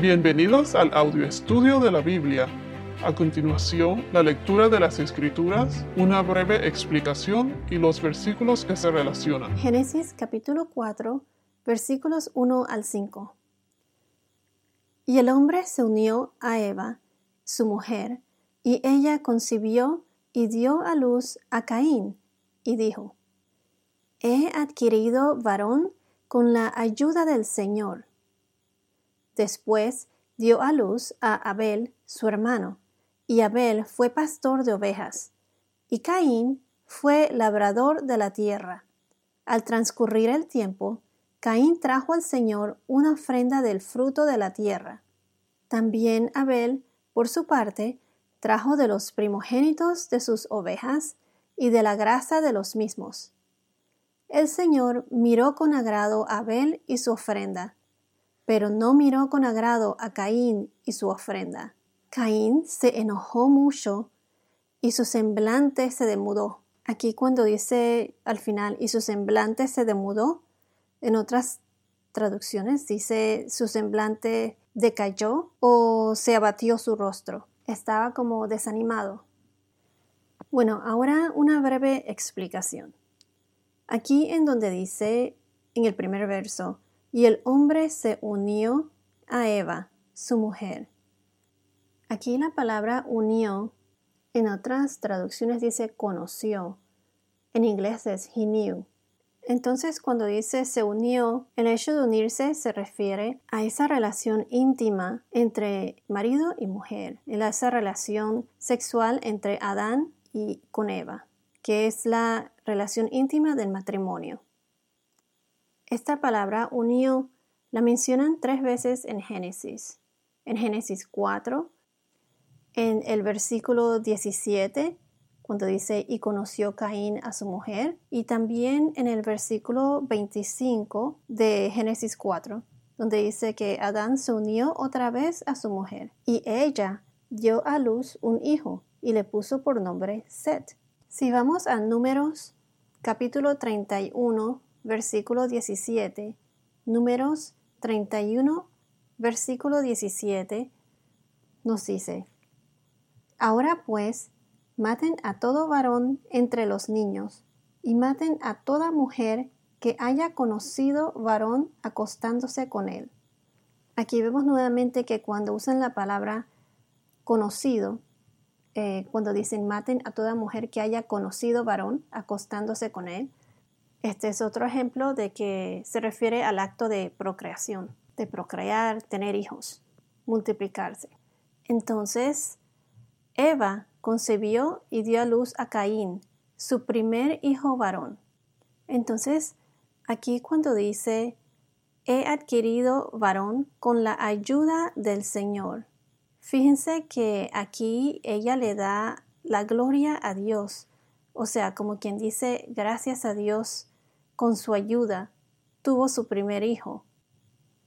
Bienvenidos al audio estudio de la Biblia. A continuación, la lectura de las Escrituras, una breve explicación y los versículos que se relacionan. Génesis capítulo 4, versículos 1 al 5. Y el hombre se unió a Eva, su mujer, y ella concibió y dio a luz a Caín, y dijo, He adquirido varón con la ayuda del Señor. Después dio a luz a Abel, su hermano, y Abel fue pastor de ovejas, y Caín fue labrador de la tierra. Al transcurrir el tiempo, Caín trajo al Señor una ofrenda del fruto de la tierra. También Abel, por su parte, trajo de los primogénitos de sus ovejas y de la grasa de los mismos. El Señor miró con agrado a Abel y su ofrenda, pero no miró con agrado a Caín y su ofrenda. Caín se enojó mucho y su semblante se demudó. Aquí cuando dice al final y su semblante se demudó, en otras traducciones dice su semblante decayó o se abatió su rostro. Estaba como desanimado. Bueno, ahora una breve explicación. Aquí en donde dice en el primer verso, y el hombre se unió a Eva, su mujer. Aquí la palabra unió, en otras traducciones dice conoció. En inglés es he knew. Entonces, cuando dice se unió, el hecho de unirse se refiere a esa relación íntima entre marido y mujer, esa relación sexual entre Adán y con Eva, que es la relación íntima del matrimonio. Esta palabra unió la mencionan tres veces en Génesis. En Génesis 4, en el versículo 17, cuando dice y conoció Caín a su mujer, y también en el versículo 25 de Génesis 4, donde dice que Adán se unió otra vez a su mujer, y ella dio a luz un hijo y le puso por nombre Set. Si vamos a números capítulo 31, versículo 17, números 31, versículo 17, nos dice, Ahora pues, maten a todo varón entre los niños, y maten a toda mujer que haya conocido varón acostándose con él. Aquí vemos nuevamente que cuando usan la palabra conocido, eh, cuando dicen maten a toda mujer que haya conocido varón acostándose con él, este es otro ejemplo de que se refiere al acto de procreación, de procrear, tener hijos, multiplicarse. Entonces, Eva concebió y dio a luz a Caín, su primer hijo varón. Entonces, aquí cuando dice, he adquirido varón con la ayuda del Señor. Fíjense que aquí ella le da la gloria a Dios, o sea, como quien dice, gracias a Dios con su ayuda, tuvo su primer hijo.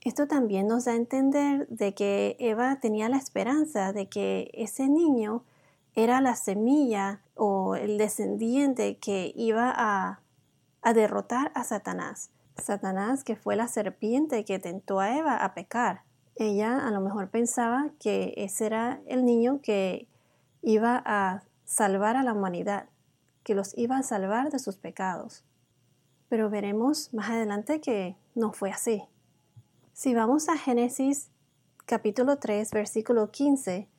Esto también nos da a entender de que Eva tenía la esperanza de que ese niño era la semilla o el descendiente que iba a, a derrotar a Satanás. Satanás que fue la serpiente que tentó a Eva a pecar. Ella a lo mejor pensaba que ese era el niño que iba a salvar a la humanidad, que los iba a salvar de sus pecados pero veremos más adelante que no fue así. Si vamos a Génesis capítulo 3, versículo 15,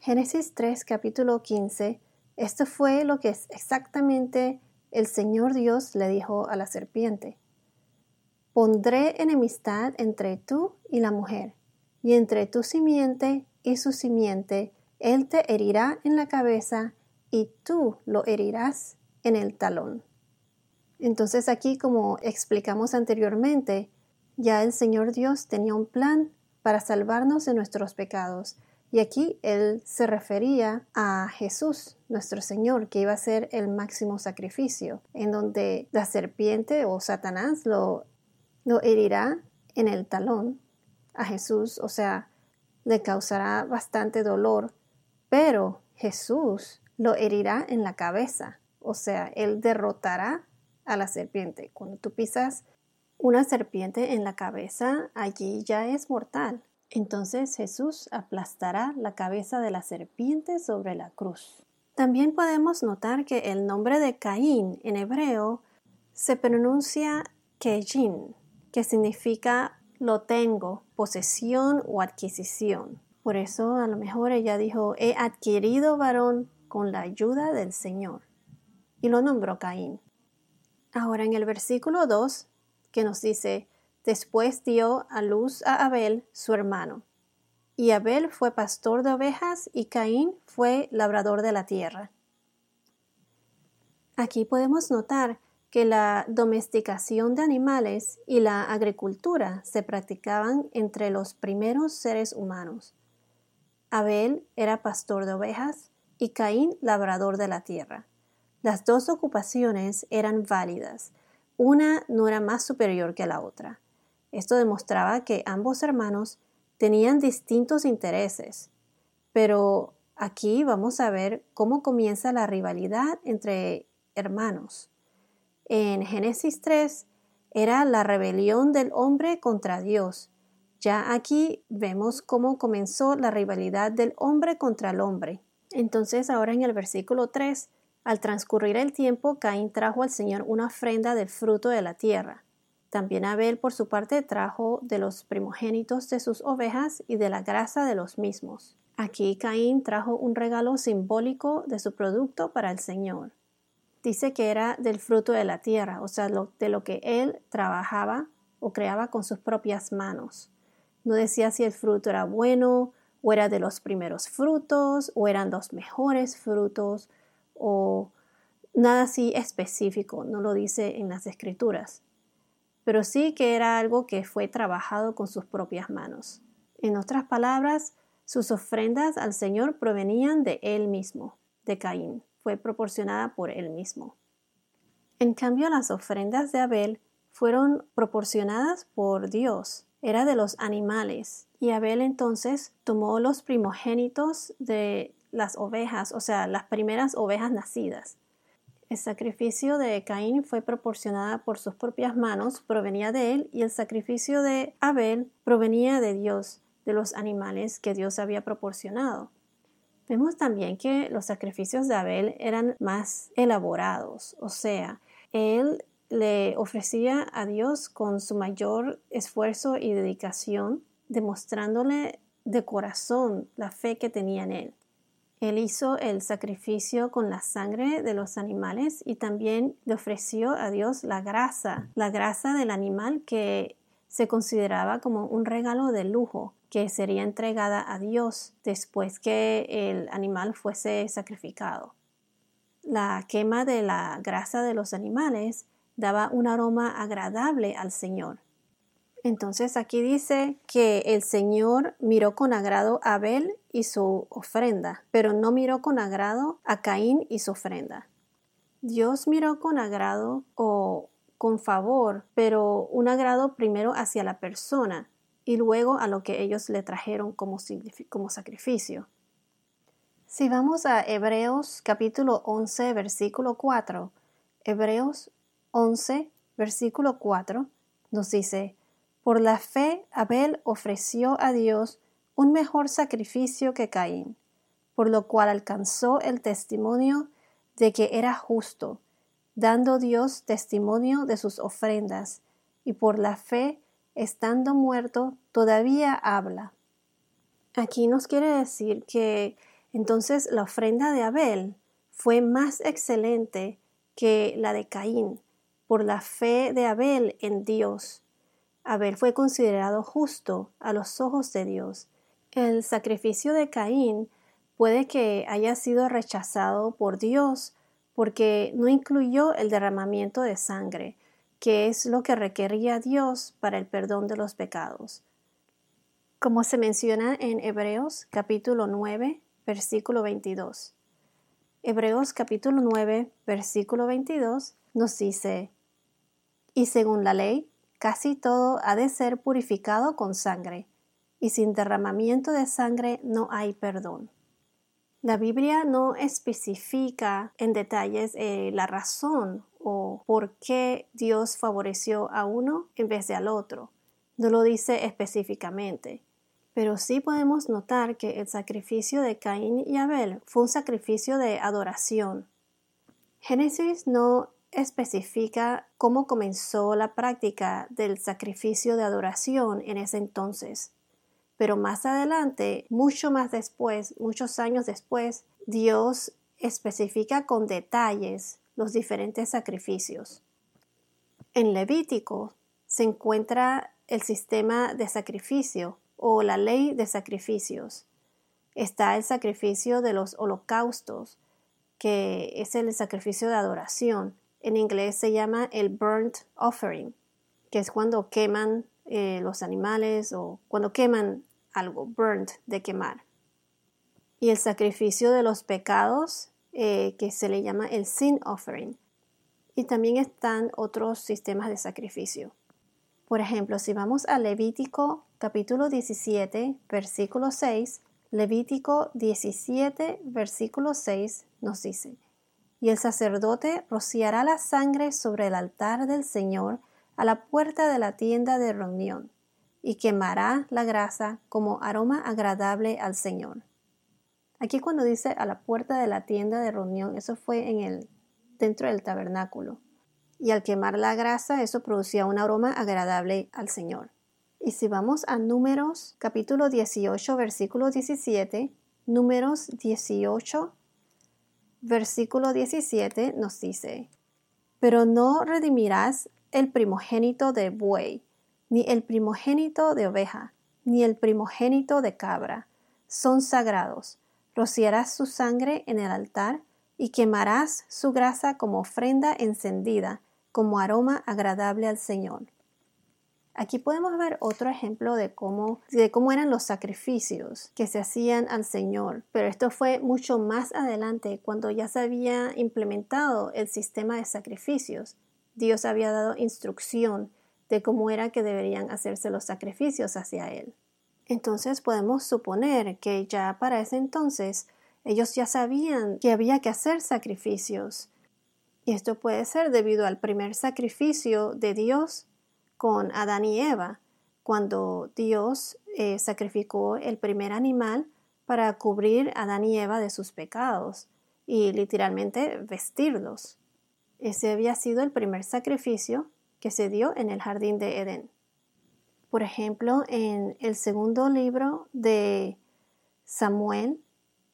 Génesis 3, capítulo 15, esto fue lo que exactamente el Señor Dios le dijo a la serpiente. Pondré enemistad entre tú y la mujer, y entre tu simiente y su simiente, él te herirá en la cabeza y tú lo herirás en el talón. Entonces aquí, como explicamos anteriormente, ya el Señor Dios tenía un plan para salvarnos de nuestros pecados. Y aquí Él se refería a Jesús, nuestro Señor, que iba a ser el máximo sacrificio, en donde la serpiente o Satanás lo, lo herirá en el talón a Jesús, o sea, le causará bastante dolor, pero Jesús lo herirá en la cabeza, o sea, Él derrotará a la serpiente. Cuando tú pisas una serpiente en la cabeza, allí ya es mortal. Entonces Jesús aplastará la cabeza de la serpiente sobre la cruz. También podemos notar que el nombre de Caín en hebreo se pronuncia Kejin, que significa lo tengo, posesión o adquisición. Por eso a lo mejor ella dijo, he adquirido varón con la ayuda del Señor. Y lo nombró Caín. Ahora en el versículo 2, que nos dice, después dio a luz a Abel, su hermano. Y Abel fue pastor de ovejas y Caín fue labrador de la tierra. Aquí podemos notar que la domesticación de animales y la agricultura se practicaban entre los primeros seres humanos. Abel era pastor de ovejas y Caín labrador de la tierra. Las dos ocupaciones eran válidas, una no era más superior que la otra. Esto demostraba que ambos hermanos tenían distintos intereses, pero aquí vamos a ver cómo comienza la rivalidad entre hermanos. En Génesis 3 era la rebelión del hombre contra Dios. Ya aquí vemos cómo comenzó la rivalidad del hombre contra el hombre. Entonces ahora en el versículo 3, al transcurrir el tiempo, Caín trajo al Señor una ofrenda del fruto de la tierra. También Abel, por su parte, trajo de los primogénitos de sus ovejas y de la grasa de los mismos. Aquí Caín trajo un regalo simbólico de su producto para el Señor. Dice que era del fruto de la tierra, o sea, de lo que él trabajaba o creaba con sus propias manos. No decía si el fruto era bueno o era de los primeros frutos o eran los mejores frutos o nada así específico, no lo dice en las escrituras pero sí que era algo que fue trabajado con sus propias manos. En otras palabras, sus ofrendas al Señor provenían de él mismo, de Caín, fue proporcionada por él mismo. En cambio, las ofrendas de Abel fueron proporcionadas por Dios, era de los animales, y Abel entonces tomó los primogénitos de las ovejas, o sea, las primeras ovejas nacidas, el sacrificio de Caín fue proporcionada por sus propias manos, provenía de él, y el sacrificio de Abel provenía de Dios, de los animales que Dios había proporcionado. Vemos también que los sacrificios de Abel eran más elaborados, o sea, él le ofrecía a Dios con su mayor esfuerzo y dedicación, demostrándole de corazón la fe que tenía en él. Él hizo el sacrificio con la sangre de los animales y también le ofreció a Dios la grasa, la grasa del animal que se consideraba como un regalo de lujo que sería entregada a Dios después que el animal fuese sacrificado. La quema de la grasa de los animales daba un aroma agradable al Señor entonces aquí dice que el Señor miró con agrado a Abel y su ofrenda, pero no miró con agrado a Caín y su ofrenda. Dios miró con agrado o con favor, pero un agrado primero hacia la persona y luego a lo que ellos le trajeron como, sacrificio. Si vamos a Hebreos capítulo 11, versículo 4, Hebreos 11, versículo 4, nos dice, por la fe, Abel ofreció a Dios un mejor sacrificio que Caín, por lo cual alcanzó el testimonio de que era justo, dando Dios testimonio de sus ofrendas, y por la fe, estando muerto, todavía habla. Aquí nos quiere decir que entonces la ofrenda de Abel fue más excelente que la de Caín, por la fe de Abel en Dios Abel fue considerado justo a los ojos de Dios. El sacrificio de Caín puede que haya sido rechazado por Dios porque no incluyó el derramamiento de sangre, que es lo que requería Dios para el perdón de los pecados. Como se menciona en Hebreos capítulo 9, versículo 22. Hebreos capítulo 9, versículo 22 nos dice, y según la ley, Casi todo ha de ser purificado con sangre, y sin derramamiento de sangre no hay perdón. La Biblia no especifica en detalles eh, la razón o por qué Dios favoreció a uno en vez de al otro. No lo dice específicamente. Pero sí podemos notar que el sacrificio de Caín y Abel fue un sacrificio de adoración. Génesis no especifica cómo comenzó la práctica del sacrificio de adoración en ese entonces. Pero más adelante, mucho más después, muchos años después, Dios especifica con detalles los diferentes sacrificios. En Levítico se encuentra el sistema de sacrificio o la ley de sacrificios. Está el sacrificio de los holocaustos, que es el sacrificio de adoración. En inglés se llama el burnt offering, que es cuando queman eh, los animales o cuando queman algo, burnt, de quemar. Y el sacrificio de los pecados, eh, que se le llama el sin offering. Y también están otros sistemas de sacrificio. Por ejemplo, si vamos a Levítico capítulo 17, versículo 6, Levítico 17, versículo 6 nos dice, Y el sacerdote rociará la sangre sobre el altar del Señor a la puerta de la tienda de reunión, y quemará la grasa como aroma agradable al Señor. Aquí cuando dice a la puerta de la tienda de reunión, eso fue en el dentro del tabernáculo y al quemar la grasa eso producía un aroma agradable al Señor. Y si vamos a Números capítulo 18 versículo 17, Números 18 versículo 17 nos dice, pero no redimirás el primogénito de buey, ni el primogénito de oveja, ni el primogénito de cabra, son sagrados. Rociarás su sangre en el altar y quemarás su grasa como ofrenda encendida como aroma agradable al Señor. Aquí podemos ver otro ejemplo de cómo, de cómo eran los sacrificios que se hacían al Señor, pero esto fue mucho más adelante cuando ya se había implementado el sistema de sacrificios. Dios había dado instrucción de cómo era que deberían hacerse los sacrificios hacia Él. Entonces podemos suponer que ya para ese entonces ellos ya sabían que había que hacer sacrificios y esto puede ser debido al primer sacrificio de Dios con Adán y Eva, cuando Dios eh, sacrificó el primer animal para cubrir a Adán y Eva de sus pecados y literalmente vestirlos. Ese había sido el primer sacrificio que se dio en el jardín de Edén. Por ejemplo, en el segundo libro de Samuel,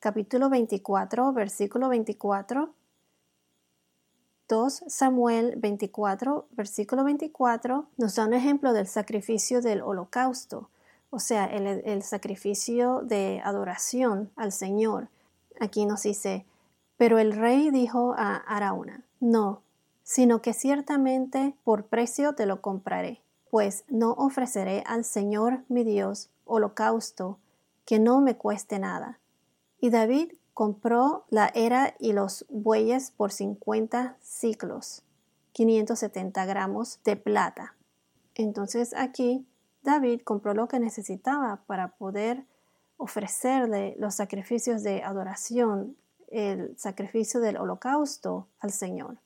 capítulo 24, versículo 24, 2 Samuel 24, versículo 24, nos da un ejemplo del sacrificio del holocausto, o sea, el, sacrificio de adoración al Señor. Aquí nos dice, pero el rey dijo a Araúna, no, sino que ciertamente por precio te lo compraré, pues no ofreceré al Señor mi Dios holocausto que no me cueste nada. Y David compró la era y los bueyes por 50 ciclos, 570 gramos de plata. Entonces aquí David compró lo que necesitaba para poder ofrecerle los sacrificios de adoración, el sacrificio del holocausto al Señor.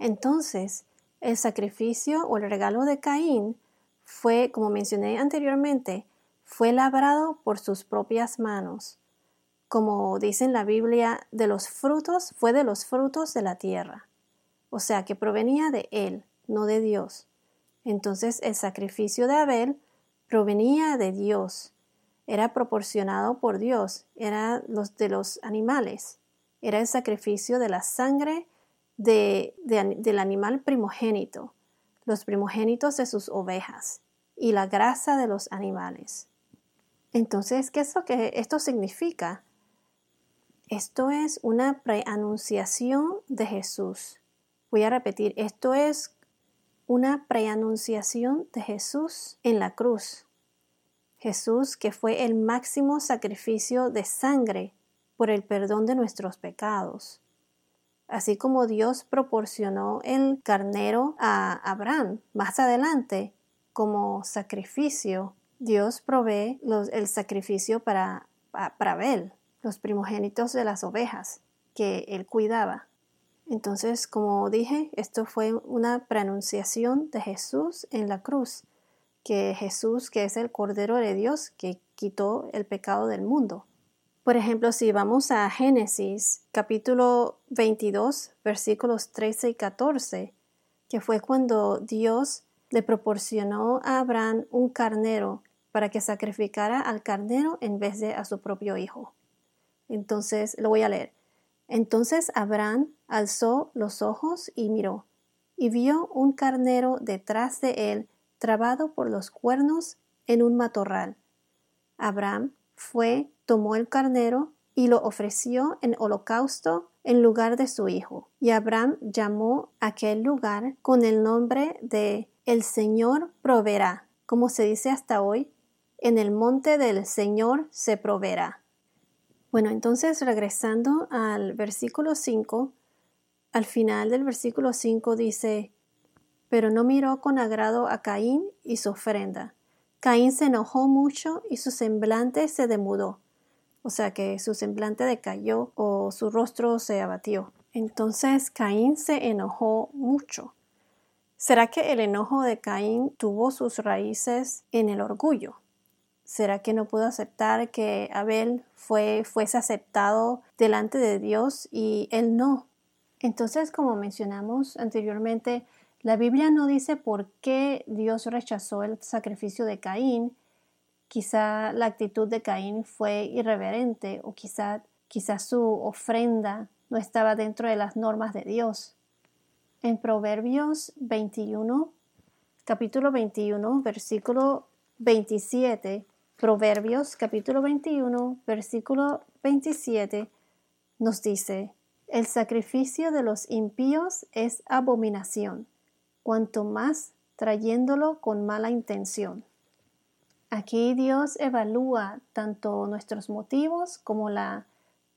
Entonces, el sacrificio o el regalo de Caín fue, como mencioné anteriormente, fue labrado por sus propias manos como dice en la Biblia, de los frutos, fue de los frutos de la tierra. O sea, que provenía de él, no de Dios. Entonces el sacrificio de Abel provenía de Dios, era proporcionado por Dios, era los de los animales, era el sacrificio de la sangre del animal primogénito, los primogénitos de sus ovejas y la grasa de los animales. Entonces, ¿qué es lo que esto significa? Esto es una preanunciación de Jesús. Voy a repetir, esto es una preanunciación de Jesús en la cruz. Jesús que fue el máximo sacrificio de sangre por el perdón de nuestros pecados. Así como Dios proporcionó el carnero a Abraham más adelante como sacrificio, Dios provee el sacrificio para, para Abel los primogénitos de las ovejas que él cuidaba. Entonces, como dije, esto fue una pronunciación de Jesús en la cruz, que Jesús, que es el Cordero de Dios, que quitó el pecado del mundo. Por ejemplo, si vamos a Génesis capítulo 22, versículos 13 y 14, que fue cuando Dios le proporcionó a Abraham un carnero para que sacrificara al carnero en vez de a su propio hijo. Entonces, lo voy a leer. Entonces Abraham alzó los ojos y miró, y vio un carnero detrás de él, trabado por los cuernos en un matorral. Abraham fue, tomó el carnero y lo ofreció en holocausto en lugar de su hijo. Y Abraham llamó aquel lugar con el nombre de El Señor proveerá, como se dice hasta hoy, en el monte del Señor se proveerá. Bueno, entonces regresando al versículo 5, al final del versículo 5 dice, pero no miró con agrado a Caín y su ofrenda. Caín se enojó mucho y su semblante se demudó, o sea que su semblante decayó o su rostro se abatió. Entonces Caín se enojó mucho. ¿Será que el enojo de Caín tuvo sus raíces en el orgullo? ¿Será que no pudo aceptar que Abel fue, fuese aceptado delante de Dios y él no? Entonces, como mencionamos anteriormente, la Biblia no dice por qué Dios rechazó el sacrificio de Caín. Quizá la actitud de Caín fue irreverente o quizá, quizá su ofrenda no estaba dentro de las normas de Dios. En Proverbios 21, capítulo 21, versículo 27, Proverbios capítulo 21, versículo 27 nos dice, el sacrificio de los impíos es abominación, cuanto más trayéndolo con mala intención. Aquí Dios evalúa tanto nuestros motivos como la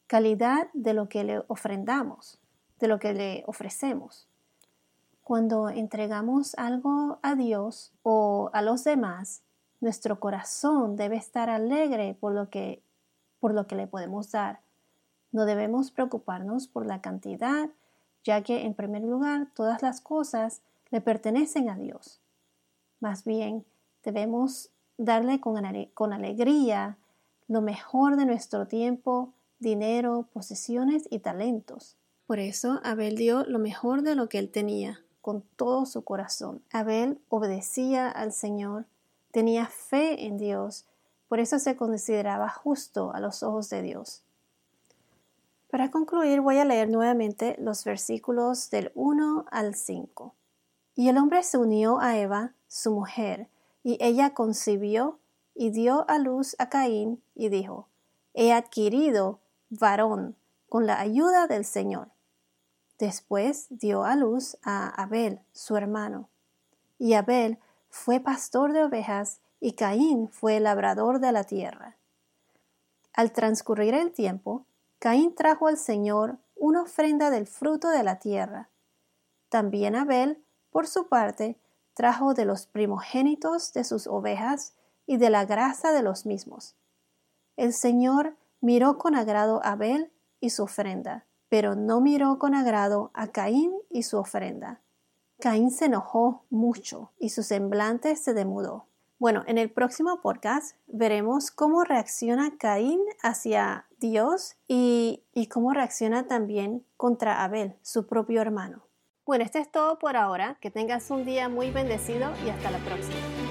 calidad de lo que le ofrendamos, de lo que le ofrecemos. Cuando entregamos algo a Dios o a los demás, nuestro corazón debe estar alegre por lo que, por lo que le podemos dar. No debemos preocuparnos por la cantidad, ya que en primer lugar todas las cosas le pertenecen a Dios. Más bien, debemos darle con, con alegría lo mejor de nuestro tiempo, dinero, posesiones y talentos. Por eso Abel dio lo mejor de lo que él tenía, con todo su corazón. Abel obedecía al Señor tenía fe en Dios, por eso se consideraba justo a los ojos de Dios. Para concluir voy a leer nuevamente los versículos del 1 al 5. Y el hombre se unió a Eva, su mujer, y ella concibió y dio a luz a Caín y dijo, He adquirido varón con la ayuda del Señor. Después dio a luz a Abel, su hermano. Y Abel fue pastor de ovejas y Caín fue labrador de la tierra. Al transcurrir el tiempo, Caín trajo al Señor una ofrenda del fruto de la tierra. También Abel, por su parte, trajo de los primogénitos de sus ovejas y de la grasa de los mismos. El Señor miró con agrado a Abel y su ofrenda, pero no miró con agrado a Caín y su ofrenda. Caín se enojó mucho y su semblante se demudó. Bueno, en el próximo podcast veremos cómo reacciona Caín hacia Dios y, cómo reacciona también contra Abel, su propio hermano. Bueno, esto es todo por ahora. Que tengas un día muy bendecido y hasta la próxima.